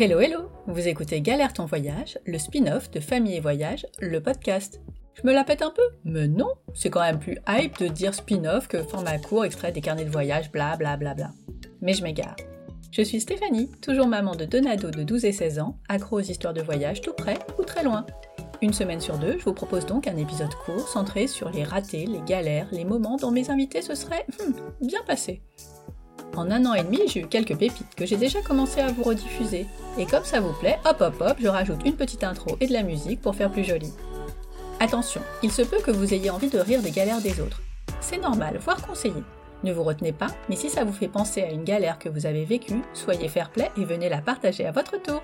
Hello hello Vous écoutez Galère ton voyage, le spin-off de Famille et Voyage, le podcast. Je me la pète un peu Mais non, c'est quand même plus hype de dire spin-off que format court extrait des carnets de voyage, bla bla bla bla. Mais je m'égare. Je suis Stéphanie, toujours maman de deux ados de 12 et 16 ans, accro aux histoires de voyage tout près ou très loin. Une semaine sur deux, je vous propose donc un épisode court centré sur les ratés, les galères, les moments dont mes invités se seraient hmm, bien passés. En un an et demi, j'ai eu quelques pépites que j'ai déjà commencé à vous rediffuser. Et comme ça vous plaît, hop hop hop, je rajoute une petite intro et de la musique pour faire plus joli. Attention, il se peut que vous ayez envie de rire des galères des autres. C'est normal, voire conseillé. Ne vous retenez pas, mais si ça vous fait penser à une galère que vous avez vécue, soyez fair play et venez la partager à votre tour.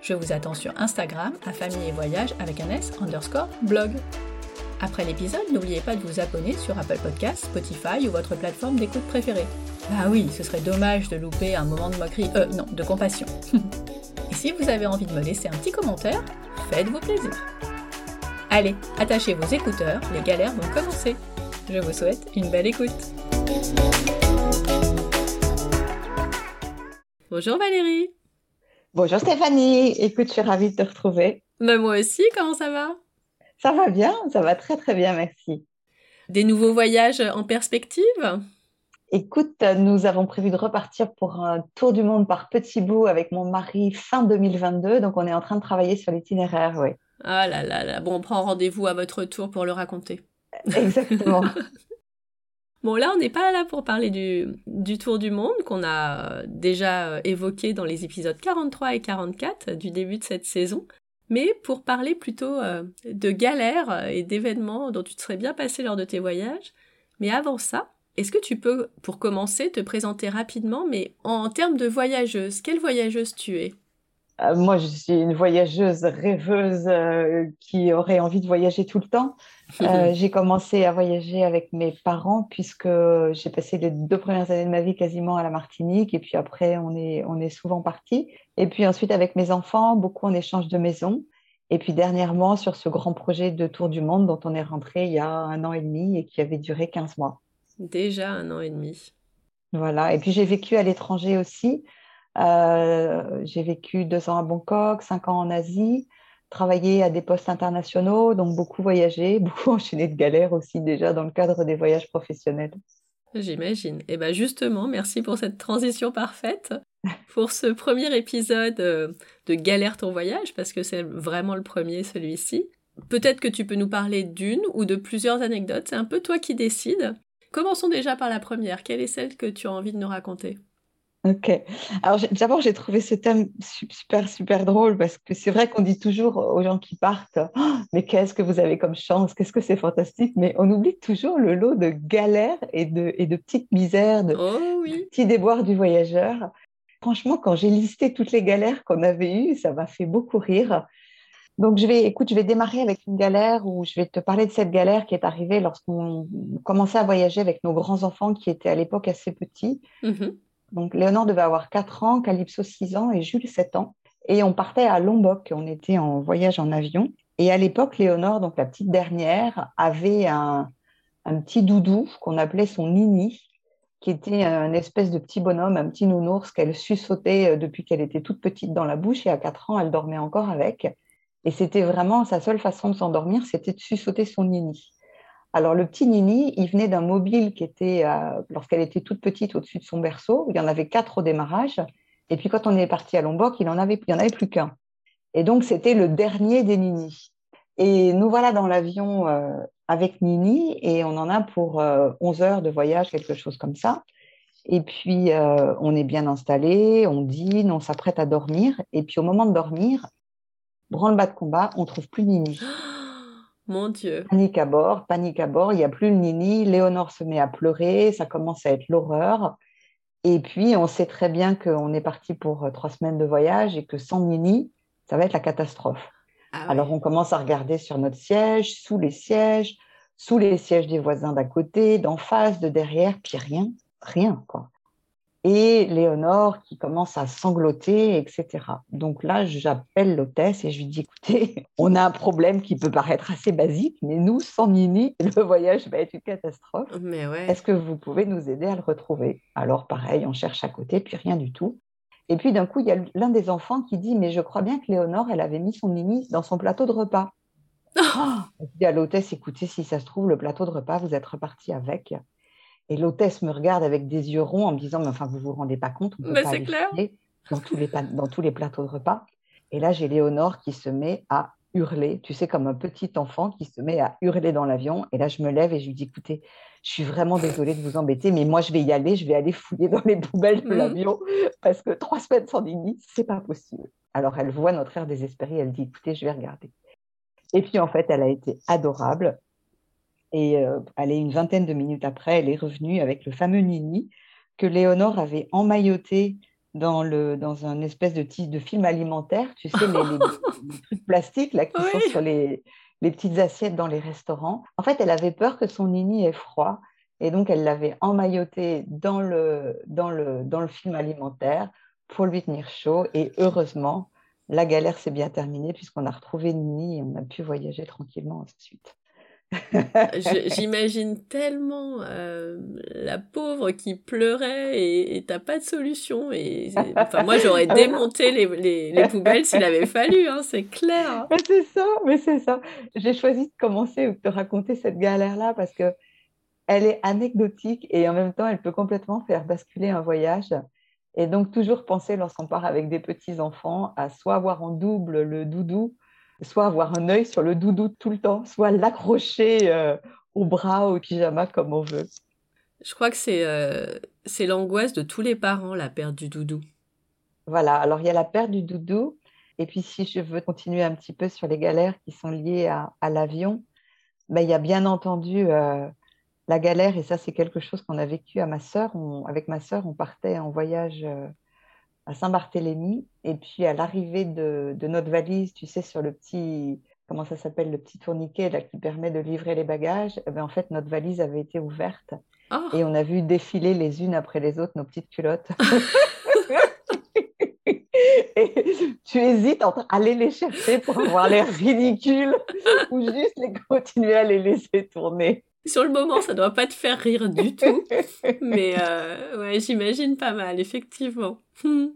Je vous attends sur Instagram à famille et voyage avec un S underscore blog. Après l'épisode, n'oubliez pas de vous abonner sur Apple Podcasts, Spotify ou votre plateforme d'écoute préférée. Bah oui, ce serait dommage de louper un moment de moquerie, euh non, de compassion. Et si vous avez envie de me laisser un petit commentaire, faites-vous plaisir. Allez, attachez vos écouteurs, les galères vont commencer. Je vous souhaite une belle écoute. Bonjour Valérie. Bonjour Stéphanie. Écoute, je suis ravie de te retrouver. Bah moi aussi, comment ça va? Ça va bien, ça va très très bien, merci. Des nouveaux voyages en perspective? Écoute, nous avons prévu de repartir pour un tour du monde par petits bouts avec mon mari fin 2022. Donc, on est en train de travailler sur l'itinéraire, oui. Ah là là là. Bon, on prend rendez-vous à votre tour pour le raconter. Exactement. bon, là, on n'est pas là pour parler du, du tour du monde qu'on a déjà évoqué dans les épisodes 43 et 44 du début de cette saison. Mais pour parler plutôt euh, de galères et d'événements dont tu te serais bien passé lors de tes voyages. Mais avant ça, est-ce que tu peux, pour commencer, te présenter rapidement, mais en termes de voyageuse, quelle voyageuse tu es? euh, Moi, je suis une voyageuse rêveuse euh, qui aurait envie de voyager tout le temps. Euh, j'ai commencé à voyager avec mes parents puisque j'ai passé les deux premières années de ma vie quasiment à la Martinique et puis après, on est, on est souvent parti. Et puis ensuite, avec mes enfants, beaucoup en échange de maison. Et puis dernièrement, sur ce grand projet de tour du monde dont on est rentré il y a un an et demi et qui avait duré 15 mois. Déjà un an et demi. Voilà. Et puis j'ai vécu à l'étranger aussi. Euh, j'ai vécu deux ans à Bangkok, cinq ans en Asie, travaillé à des postes internationaux, donc beaucoup voyagé, beaucoup enchaîné de galères aussi déjà dans le cadre des voyages professionnels. J'imagine. Et bien justement, merci pour cette transition parfaite pour ce premier épisode euh, de Galère ton voyage, parce que c'est vraiment le premier celui-ci. Peut-être que tu peux nous parler d'une ou de plusieurs anecdotes, c'est un peu toi qui décides. Commençons déjà par la première. Quelle est celle que tu as envie de nous raconter? Ok. Alors d'abord, j'ai trouvé ce thème super, super drôle parce que c'est vrai qu'on dit toujours aux gens qui partent, oh, mais qu'est-ce que vous avez comme chance, qu'est-ce que c'est fantastique, mais on oublie toujours le lot de galères et de, et de petites misères, de, oh, oui. petits déboires du voyageur. Franchement, quand j'ai listé toutes les galères qu'on avait eues, ça m'a fait beaucoup rire. Donc, je vais, écoute, je vais démarrer avec une galère où je vais te parler de cette galère qui est arrivée lorsqu'on commençait à voyager avec nos grands-enfants qui étaient à l'époque assez petits. Mmh Donc, Léonore devait avoir 4 ans, Calypso 6 ans et Jules 7 ans. Et on partait à Lombok, on était en voyage en avion. Et à l'époque, Léonore, donc la petite dernière, avait un, un petit doudou qu'on appelait son Nini, qui était un espèce de petit bonhomme, un petit nounours qu'elle suçotait depuis qu'elle était toute petite dans la bouche. Et à 4 ans, elle dormait encore avec. Et c'était vraiment sa seule façon de s'endormir, c'était de sussauter son nini. Alors le petit nini, il venait d'un mobile qui était, euh, lorsqu'elle était toute petite, au-dessus de son berceau. Il y en avait quatre au démarrage. Et puis quand on est parti à Lombok, il en avait, il en avait plus qu'un. Et donc c'était le dernier des ninis. Et nous voilà dans l'avion euh, avec Nini et on en a pour euh, 11 heures de voyage, quelque chose comme ça. Et puis euh, on est bien installé, on dîne, on s'apprête à dormir. Et puis au moment de dormir, branle-bas de combat, on trouve plus Nini. Mon Dieu. Panique à bord, panique à bord, il n'y a plus le Nini. Léonore se met à pleurer, ça commence à être l'horreur. Et puis, on sait très bien qu'on est parti pour euh, trois semaines de voyage et que sans Nini, ça va être la catastrophe. Ah ouais. Alors, on commence à regarder sur notre siège, sous les sièges, sous les sièges des voisins d'à côté, d'en face, de derrière, puis rien, rien, quoi et Léonore qui commence à sangloter, etc. Donc là, j'appelle l'hôtesse et je lui dis, écoutez, on a un problème qui peut paraître assez basique, mais nous, sans Nini, le voyage va être une catastrophe. Mais ouais. Est-ce que vous pouvez nous aider à le retrouver? Alors pareil, on cherche à côté, puis rien du tout. Et puis d'un coup, il y a l'un des enfants qui dit Mais je crois bien que Léonore, elle avait mis son mini dans son plateau de repas. Je dis à l'hôtesse Écoutez, si ça se trouve, le plateau de repas, vous êtes reparti avec. Et l'hôtesse me regarde avec des yeux ronds en me disant Mais enfin, vous vous rendez pas compte, on peut pas clair. dans tous, les, dans tous les plateaux de repas. Et là, j'ai Léonore qui se met à hurler, tu sais, comme un petit enfant qui se met à hurler dans l'avion. Et là, je me lève et je lui dis Écoutez, je suis vraiment désolée de vous embêter, mais moi, je vais y aller, je vais aller fouiller dans les poubelles de mmh. l'avion parce que trois semaines sans Nini, c'est pas possible. Alors, elle voit notre air désespéré, elle dit Écoutez, je vais regarder. Et puis, en fait, elle a été adorable. Et euh, est une vingtaine de minutes après, elle est revenue avec le fameux Nini que Léonore avait emmailloté dans, le, dans un espèce de, de film alimentaire, tu sais, les, trucs plastiques là, qui sont sur les, les petites assiettes dans les restaurants. En fait, elle avait peur que son nini ait froid et donc elle l'avait emmailloté dans le, dans, le, dans le film alimentaire pour lui tenir chaud. Et heureusement, la galère s'est bien terminée puisqu'on a retrouvé Nini et on a pu voyager tranquillement ensuite. J'imagine tellement euh, la pauvre qui pleurait et t'as pas de solution. Et enfin, moi, j'aurais démonté les, les, poubelles s'il avait fallu, hein, c'est clair. Mais c'est ça, mais c'est ça. J'ai choisi de commencer ou de te raconter cette galère-là parce que elle est anecdotique et en même temps, elle peut complètement faire basculer un voyage. Et donc, toujours penser lorsqu'on part avec des petits enfants à soit avoir en double le doudou soit avoir un œil sur le doudou tout le temps, soit l'accrocher euh, au bras, au pyjama comme on veut. Je crois que c'est euh, c'est l'angoisse de tous les parents, la perte du doudou. Voilà, alors il y a la perte du doudou. Et puis si je veux continuer un petit peu sur les galères qui sont liées à, à l'avion, ben, il y a bien entendu euh, la galère, et ça c'est quelque chose qu'on a vécu à ma sœur. avec ma sœur, on partait en voyage à Saint-Barthélemy. Et puis à l'arrivée de, notre valise, tu sais, sur le petit, comment ça s'appelle, le petit tourniquet là, qui permet de livrer les bagages, eh ben, en fait, notre valise avait été ouverte. Oh. Et on a vu défiler les unes après les autres nos petites culottes. et tu hésites entre aller les chercher pour avoir l'air ridicule ou juste les continuer à les laisser tourner. Sur le moment, ça doit pas te faire rire du tout, mais euh, ouais, j'imagine pas mal, effectivement. Hmm.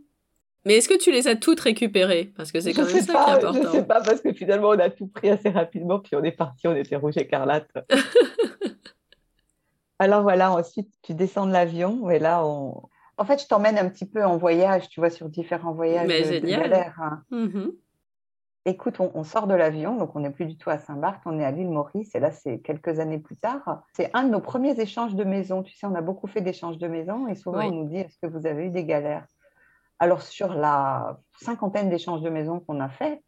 Mais est-ce que tu les as toutes récupérées? Parce que c'est quand même ça qui est important. Je sais pas, parce que finalement, on a tout pris assez rapidement, puis on est parti, on était rouge écarlate. Alors voilà, ensuite, tu descends de l'avion, et là, on... En fait, je t'emmène un petit peu en voyage, tu vois, sur différents voyages Mais de, galère. Hein. Mm-hmm. Écoute, on, sort de l'avion, donc on n'est plus du tout à Saint-Barth, on est à l'île Maurice, et là, c'est quelques années plus tard. C'est un de nos premiers échanges de maison. Tu sais, on a beaucoup fait d'échanges de maison, et souvent, on nous dit, est-ce que vous avez eu des galères? Alors, sur la cinquantaine d'échanges de maisons qu'on a fait,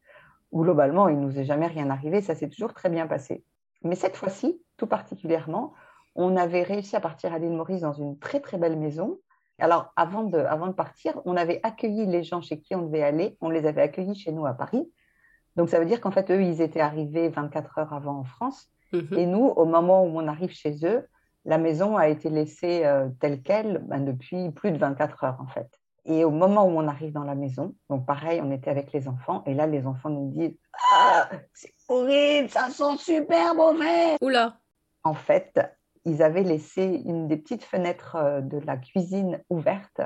globalement, il ne nous est jamais rien arrivé, ça s'est toujours très bien passé. Mais cette fois-ci, tout particulièrement, on avait réussi à partir à l'île Maurice dans une très très belle maison. Alors, avant de, avant de partir, on avait accueilli les gens chez qui on devait aller, on les avait accueillis chez nous à Paris. Donc, ça veut dire qu'en fait, eux, ils étaient arrivés 24 heures avant en France. Mhm. Et nous, au moment où on arrive chez eux, la maison a été laissée euh, telle qu'elle ben, depuis plus de 24 heures, en fait. Et au moment où on arrive dans la maison, donc pareil, on était avec les enfants, et là, les enfants nous disent Ah, c'est horrible, ça sent super mauvais. Oula En fait, ils avaient laissé une des petites fenêtres euh, de la cuisine ouverte,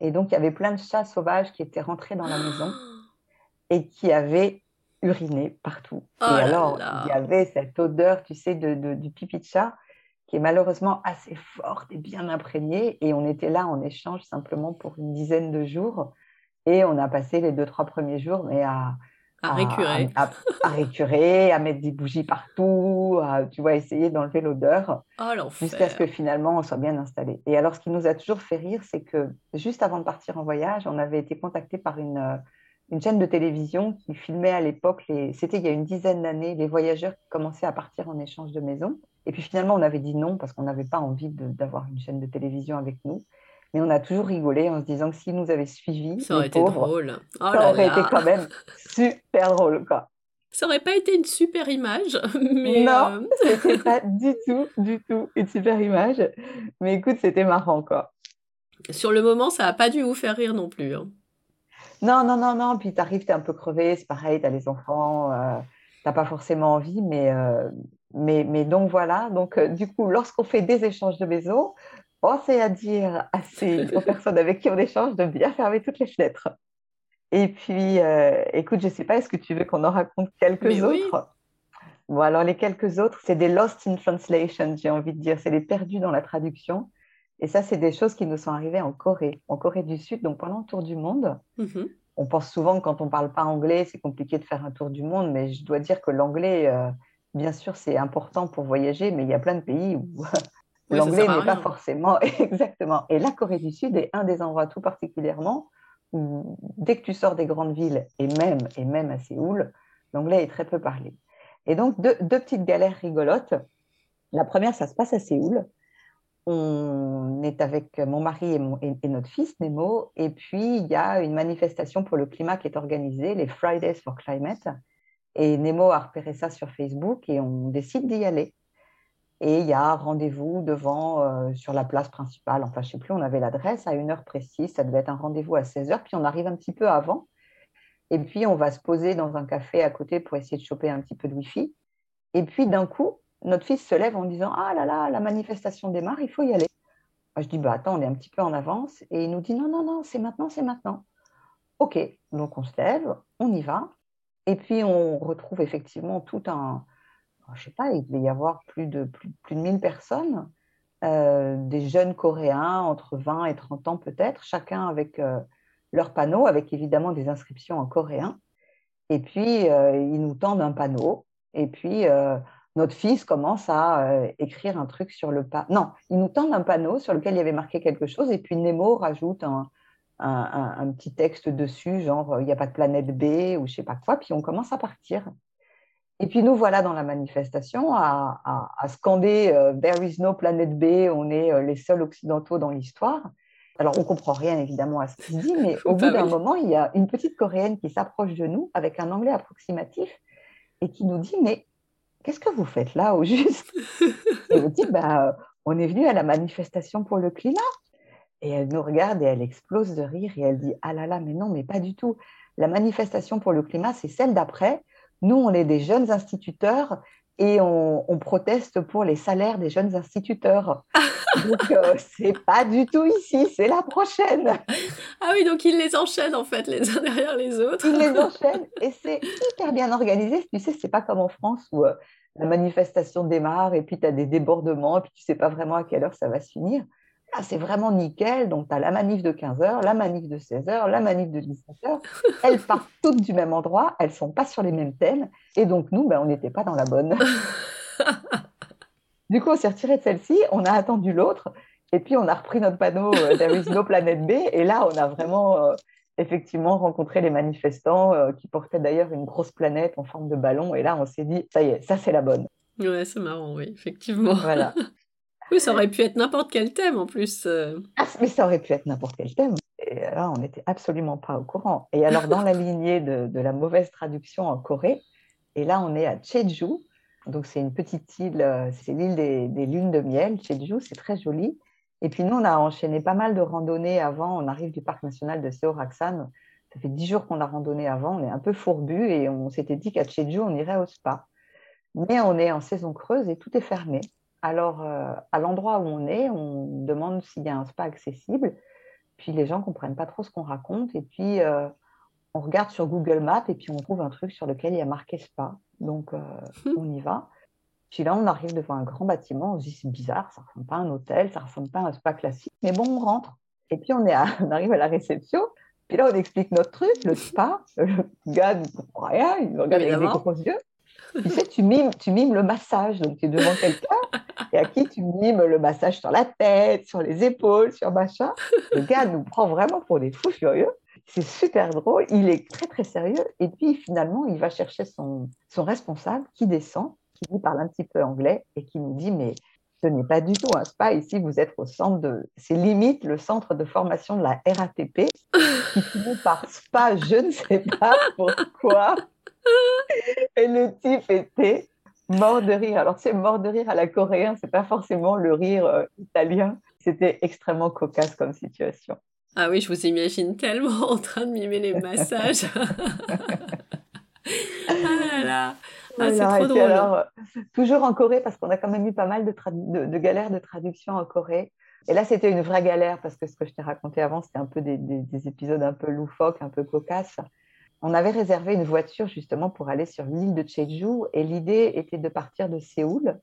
et donc il y avait plein de chats sauvages qui étaient rentrés dans la maison et qui avaient uriné partout. Oh et alors, il y avait cette odeur, tu sais, de, du pipi de chat qui est malheureusement assez forte et bien imprégnée. Et on était là en échange simplement pour une dizaine de jours. Et on a passé les deux, trois premiers jours, mais à, à, récurer. À, récurer, à mettre des bougies partout, à, tu vois, essayer d'enlever l'odeur. Oh, jusqu'à ce que finalement on soit bien installé. Et alors, ce qui nous a toujours fait rire, c'est que juste avant de partir en voyage, on avait été contacté par une, une chaîne de télévision qui filmait à l'époque, c'était il y a une dizaine d'années, les voyageurs qui commençaient à partir en échange de maison. Et puis finalement, on avait dit non parce qu'on n'avait pas envie d'avoir une chaîne de télévision avec nous. Mais on a toujours rigolé en se disant que s'ils nous avaient suivis, ça aurait été drôle. Oh ça aurait été quand même super drôle, quoi. Ça aurait pas été une super image, mais non, euh... c'était pas du tout, du tout une super image. Mais écoute, c'était marrant, quoi. Sur le moment, ça a pas dû vous faire rire non plus. Hein. Non, non, non, non. Puis tu arrives, tu es un peu crevé, c'est pareil, tu as les enfants, euh, tu n'as pas forcément envie, mais, euh, mais, mais donc voilà. Donc, euh, du coup, lorsqu'on fait des échanges de maison, pensez à dire aux personnes avec qui on échange de bien fermer toutes les fenêtres. Et puis, euh, écoute, je ne sais pas, est-ce que tu veux qu'on en raconte quelques autres? Bon, alors les quelques autres, c'est des lost in translation, j'ai envie de dire, c'est les perdus dans la traduction. Et ça, c'est des choses qui nous sont arrivées en Corée, en Corée du Sud, donc pendant le tour du monde. Mm-hmm. On pense souvent que quand on ne parle pas anglais, c'est compliqué de faire un tour du monde, mais je dois dire que l'anglais, euh, bien sûr, c'est important pour voyager, mais il y a plein de pays où l'anglais n'est pas forcément exactement. Et la Corée du Sud est un des endroits tout particulièrement où, dès que tu sors des grandes villes, et même, et même à Séoul, l'anglais est très peu parlé. Et donc, deux, petites galères rigolotes. La première, ça se passe à Séoul. On est avec mon mari et, notre fils, Nemo, et puis il y a une manifestation pour le climat qui est organisée, les Fridays for Climate. Et Nemo a repéré ça sur Facebook et on décide d'y aller. Et il y a rendez-vous devant, euh, sur la place principale. Enfin, je ne sais plus, on avait l'adresse à une heure précise. Ça devait être un rendez-vous à 16 heures. Puis on arrive un petit peu avant. Et puis on va se poser dans un café à côté pour essayer de choper un petit peu de Wi-Fi. Et puis d'un coup, notre fils se lève en disant Ah là là, la manifestation démarre, il faut y aller. je dis bah, Attends, on est un petit peu en avance. Et il nous dit Non, non, non, c'est maintenant, c'est maintenant. OK, donc on se lève, on y va. Et puis on retrouve effectivement tout un, je sais pas, il devait y avoir plus de, plus, de 1000 personnes, euh, des jeunes Coréens entre 20 et 30 ans peut-être, chacun avec euh, leur panneau, avec évidemment des inscriptions en coréen. Et puis, euh, ils nous tendent un panneau. Et puis, notre fils commence à écrire un truc sur le panneau. Non, ils nous tendent un panneau sur lequel il y avait marqué quelque chose. Et puis, Nemo rajoute un, un petit texte dessus, genre, il n'y a pas de planète B ou je ne sais pas quoi. Puis, on commence à partir. Et puis nous voilà dans la manifestation à, scander euh, There is no planet B, on est euh, les seuls occidentaux dans l'histoire. Alors on comprend rien évidemment à ce qu'il dit, mais au bout d'un moment, il y a une petite coréenne qui s'approche de nous avec un anglais approximatif et qui nous dit Mais qu'est-ce que vous faites là au juste Et on dit bah, On est venu à la manifestation pour le climat. Et elle nous regarde et elle explose de rire et elle dit Ah là là, mais non, mais pas du tout. La manifestation pour le climat, c'est celle d'après nous, on est des jeunes instituteurs et on, proteste pour les salaires des jeunes instituteurs. donc, euh, c'est pas du tout ici, c'est la prochaine. Ah oui, donc ils les enchaînent en fait, les uns derrière les autres. Ils les enchaînent et c'est hyper bien organisé. Tu sais, c'est pas comme en France où euh, la manifestation démarre et puis tu as des débordements et puis tu sais pas vraiment à quelle heure ça va se finir. Ah, c'est vraiment nickel. Donc, tu as la manif de 15h, la manif de 16h, la manif de 17h. Elles partent toutes du même endroit, elles ne sont pas sur les mêmes thèmes. Et donc, nous, ben, on n'était pas dans la bonne. du coup, on s'est retiré de celle-ci, on a attendu l'autre. Et puis, on a repris notre panneau euh, There is no planet B. Et là, on a vraiment, euh, effectivement, rencontré les manifestants euh, qui portaient d'ailleurs une grosse planète en forme de ballon. Et là, on s'est dit, ça y est, ça, c'est la bonne. Ouais, c'est marrant, oui, effectivement. Voilà. Oui, ça aurait pu être n'importe quel thème en plus. Euh. Ah, mais ça aurait pu être n'importe quel thème. Et là, on n'était absolument pas au courant. Et alors, dans la lignée de, la mauvaise traduction en Corée, et là, on est à Jeju. Donc, c'est une petite île, euh, c'est l'île des, lunes de miel. Jeju, c'est très joli. Et puis, nous, on a enchaîné pas mal de randonnées avant. On arrive du parc national de Seoraksan. Ça fait dix jours qu'on a randonné avant. On est un peu fourbu et on s'était dit qu'à Jeju, on irait au spa. Mais on est en saison creuse et tout est fermé. Alors, euh, à l'endroit où on est, on demande s'il y a un spa accessible. Puis les gens ne comprennent pas trop ce qu'on raconte. Et puis, euh, on regarde sur Google Maps et puis on trouve un truc sur lequel il y a marqué spa. Donc, euh, on y va. Puis là, on arrive devant un grand bâtiment. On se dit, c'est bizarre, ça ne ressemble pas à un hôtel, ça ne ressemble pas à un spa classique. Mais bon, on rentre. Et puis, on, est on arrive à la réception. Puis là, on explique notre truc, le spa. Le gars ne comprend rien, il nous regarde avec des gros yeux. Tu sais, tu mimes, tu mimes le massage. Donc, tu es devant quelqu'un et à qui tu mimes le massage sur la tête, sur les épaules, sur machin. Le gars nous prend vraiment pour des fous furieux. C'est super drôle. Il est très, très sérieux. Et puis, finalement, il va chercher son, son responsable qui descend, qui lui parle un petit peu anglais et qui nous dit Mais ce n'est pas du tout un spa. Ici, vous êtes au centre de. C'est limite le centre de formation de la RATP, qui finit par spa, je ne sais pas pourquoi. Et le type était mort de rire. Alors, c'est mort de rire à la coréenne, c'est pas forcément le rire euh, italien. C'était extrêmement cocasse comme situation. Ah oui, je vous imagine tellement en train de mimer les massages. ah là là. Ah, c'est trop drôle. Alors, toujours en Corée, parce qu'on a quand même eu pas mal de, de, galères de traduction en Corée. Et là, c'était une vraie galère parce que ce que je t'ai raconté avant, c'était un peu des, des, épisodes un peu loufoques, un peu cocasses. On avait réservé une voiture justement pour aller sur l'île de Jeju et l'idée était de partir de Séoul,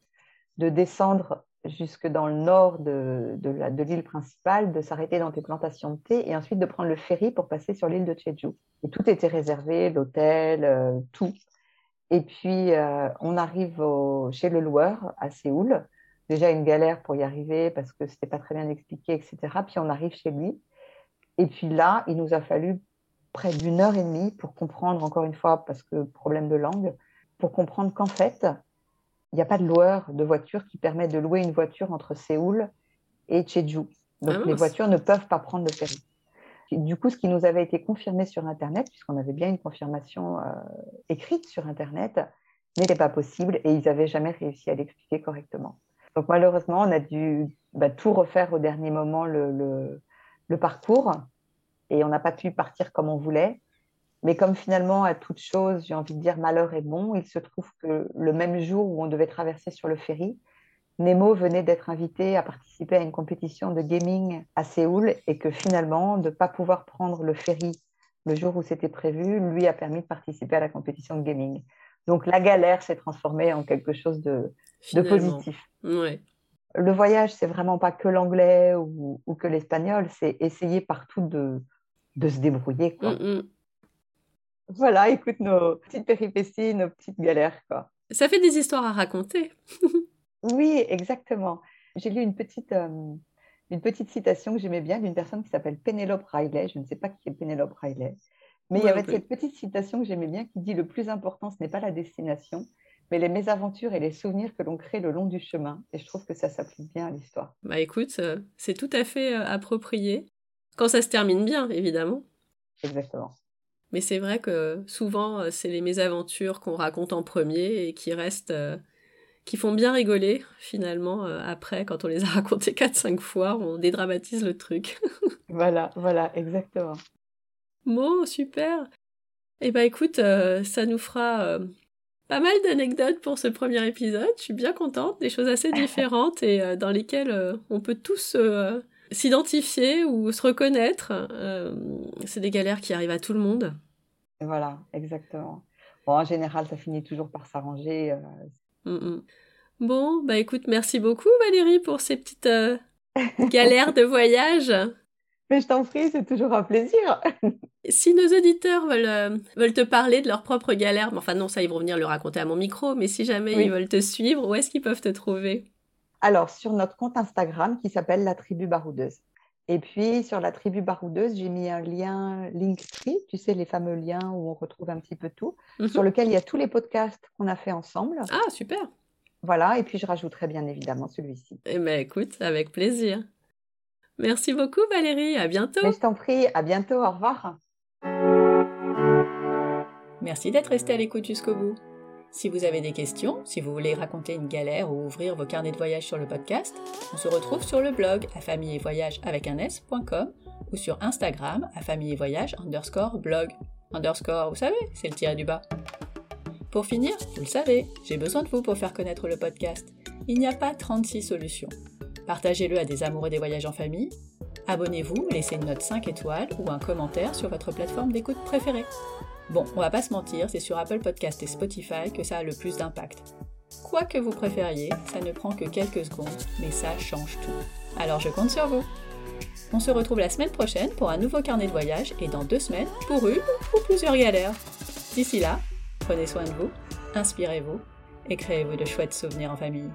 de descendre jusque dans le nord de, l'île principale, de s'arrêter dans des plantations de thé et ensuite de prendre le ferry pour passer sur l'île de Jeju. Et tout était réservé, l'hôtel, euh, tout. Et puis, euh, on arrive chez le loueur à Séoul. Déjà une galère pour y arriver parce que c'était pas très bien expliqué, etc. Puis on arrive chez lui. Et puis là, il nous a fallu près d'une heure et demie pour comprendre, encore une fois, parce que problème de langue, pour comprendre qu'en fait, il n'y a pas de loueur de voiture qui permet de louer une voiture entre Séoul et Jeju. Donc ah les voitures ne peuvent pas prendre le ferry. Du coup, ce qui nous avait été confirmé sur Internet, puisqu'on avait bien une confirmation euh, écrite sur Internet, n'était pas possible et ils n'avaient jamais réussi à l'expliquer correctement. Donc malheureusement, on a dû bah, tout refaire au dernier moment le, le parcours et on n'a pas pu partir comme on voulait. Mais comme finalement, à toute chose, j'ai envie de dire malheur est bon, il se trouve que le même jour où on devait traverser sur le ferry, Nemo venait d'être invité à participer à une compétition de gaming à Séoul et que finalement, de ne pas pouvoir prendre le ferry le jour où c'était prévu, lui a permis de participer à la compétition de gaming. Donc la galère s'est transformée en quelque chose de, de positif. Le voyage, c'est vraiment pas que l'anglais ou, que l'espagnol, c'est essayer partout de, de se débrouiller. Quoi. Mm, mm. Voilà, écoute nos petites péripéties, nos petites galères. Quoi. Ça fait des histoires à raconter. oui, exactement. J'ai lu une petite, euh, une petite citation que j'aimais bien d'une personne qui s'appelle Penelope Riley. Je ne sais pas qui est Penelope Riley. Mais il y avait cette petite citation que j'aimais bien qui dit Le plus important, ce n'est pas la destination, mais les mésaventures et les souvenirs que l'on crée le long du chemin. Et je trouve que ça s'applique bien à l'histoire. Bah écoute, euh, c'est tout à fait euh, approprié. Quand ça se termine bien, évidemment. Exactement. Mais c'est vrai que souvent, euh, c'est les mésaventures qu'on raconte en premier et qui restent, euh, qui font bien rigoler finalement euh, après, quand on les a racontées 4-5 fois, on dédramatise le truc. voilà, voilà, exactement. Bon, super. Eh ben écoute, ça nous fera pas mal d'anecdotes pour ce premier épisode. Je suis bien contente, des choses assez différentes et dans lesquelles on peut tous s'identifier ou se reconnaître, euh, c'est des galères qui arrivent à tout le monde. Voilà, exactement. Bon, en général, ça finit toujours par s'arranger. Euh. Mm, mm. Bon, bah écoute, merci beaucoup Valérie pour ces petites euh, galères de voyage. Mais je t'en prie, c'est toujours un plaisir. si nos auditeurs veulent, veulent te parler de leurs propres galères, enfin non, ça ils vont venir le raconter à mon micro, mais si jamais ils veulent te suivre, où est-ce qu'ils peuvent te trouver? Alors, sur notre compte Instagram qui s'appelle La Tribu Baroudeuse. Et puis, sur la Tribu Baroudeuse, j'ai mis un lien Linktree, tu sais, les fameux liens où on retrouve un petit peu tout, mhm. sur lequel il y a tous les podcasts qu'on a fait ensemble. Ah, super. Voilà, et puis je rajouterai bien évidemment celui-ci. Eh bien, écoute, avec plaisir. Merci beaucoup, Valérie. À bientôt. Mais je t'en prie, à bientôt. Au revoir. Merci d'être resté à l'écoute jusqu'au bout. Si vous avez des questions, si vous voulez raconter une galère ou ouvrir vos carnets de voyage sur le podcast, on se retrouve sur le blog à famille et voyage avec un s.com ou sur Instagram à famille et voyage underscore blog. Underscore, vous savez, c'est le tiré du bas. Pour finir, vous le savez, j'ai besoin de vous pour faire connaître le podcast. Il n'y a pas 36 solutions. Partagez-le à des amoureux des voyages en famille. Abonnez-vous, laissez une note 5 étoiles ou un commentaire sur votre plateforme d'écoute préférée. Bon, on va pas se mentir, c'est sur Apple Podcast et Spotify que ça a le plus d'impact. Quoi que vous préfériez, ça ne prend que quelques secondes, mais ça change tout. Alors je compte sur vous. On se retrouve la semaine prochaine pour un nouveau carnet de voyage et dans deux semaines pour une ou plusieurs galères. D'ici là, prenez soin de vous, inspirez-vous et créez-vous de chouettes souvenirs en famille.